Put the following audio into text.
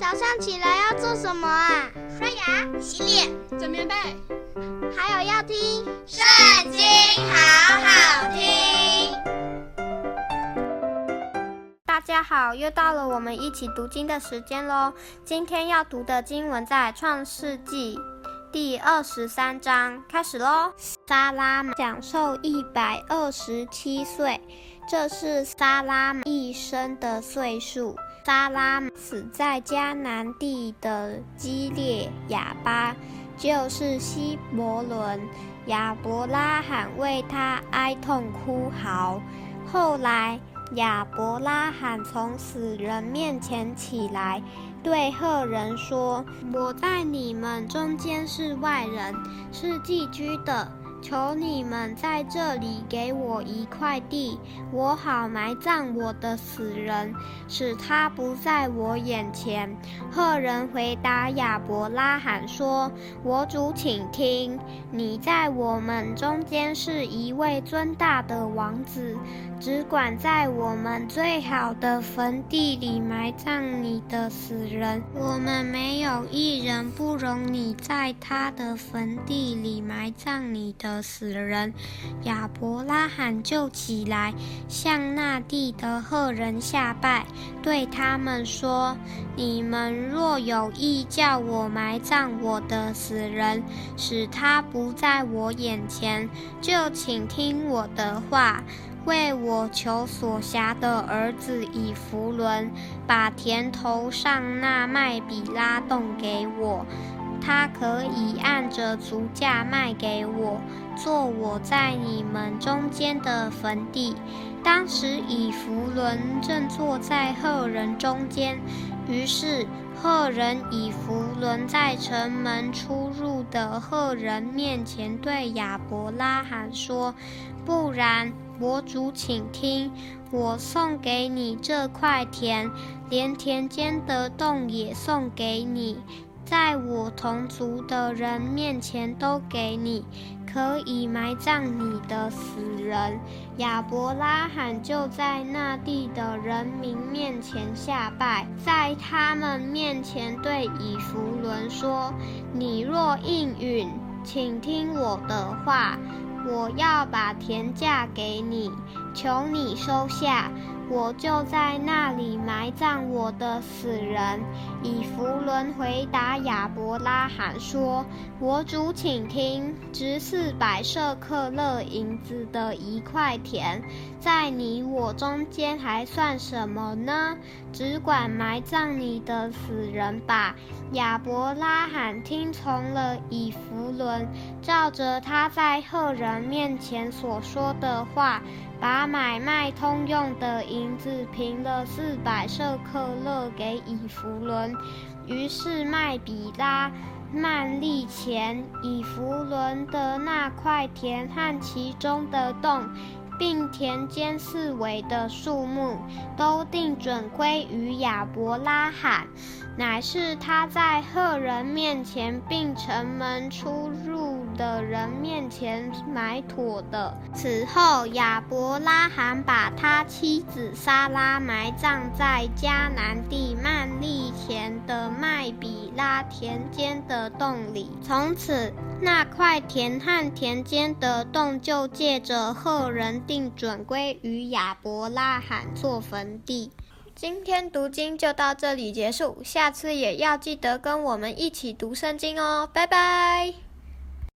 早上起来要做什么啊？刷牙、洗脸、整棉被，还有要听《圣经》，好好听。大家好，又到了我们一起读经的时间喽。今天要读的经文在《创世纪》第二十三章，开始喽。撒拉享寿一百二十七岁，这是撒拉一生的岁数。萨拉死在迦南地的基列雅巴，就是希伯伦。亚伯拉罕为他哀痛哭嚎。后来亚伯拉罕从死人面前起来，对赫人说：“我在你们中间是外人，是寄居的。”求你们在这里给我一块地，我好埋葬我的死人，使他不在我眼前。赫人回答亚伯拉罕说：“我主，请听，你在我们中间是一位尊大的王子，只管在我们最好的坟地里埋葬你的死人。我们没有一人不容你在他的坟地里埋葬你的。”的死人，亚伯拉罕就起来，向那地的赫人下拜，对他们说：“你们若有意叫我埋葬我的死人，使他不在我眼前，就请听我的话，为我求所辖的儿子以弗伦，把田头上那麦比拉洞给我。”他可以按着足价卖给我，做我在你们中间的坟地。当时以弗伦正坐在赫人中间，于是赫人以弗伦在城门出入的赫人面前对亚伯拉罕说：“不然，我主请听，我送给你这块田，连田间的洞也送给你。”在我同族的人面前都给你，可以埋葬你的死人。亚伯拉罕就在那地的人民面前下拜，在他们面前对以弗伦说：“你若应允，请听我的话，我要把田价给你，求你收下。”我就在那里埋葬我的死人。以弗伦回答亚伯拉罕说：“我主，请听，值四百舍克勒银子的一块田，在你我中间还算什么呢？只管埋葬你的死人吧。”亚伯拉罕听从了以弗伦，照着他在赫人面前所说的话。把买卖通用的银子平了四百舍克勒给以弗伦，于是麦比拉、曼利前以弗伦的那块田和其中的洞，并田间四围的树木，都定准归于亚伯拉罕，乃是他在赫人面前，并城门出入。的人面前埋妥的。此后，亚伯拉罕把他妻子撒拉埋葬在迦南地曼利前的麦比拉田间的洞里。从此，那块田和田间的洞就借着赫人定准归于亚伯拉罕做坟地。今天读经就到这里结束，下次也要记得跟我们一起读圣经哦，拜拜。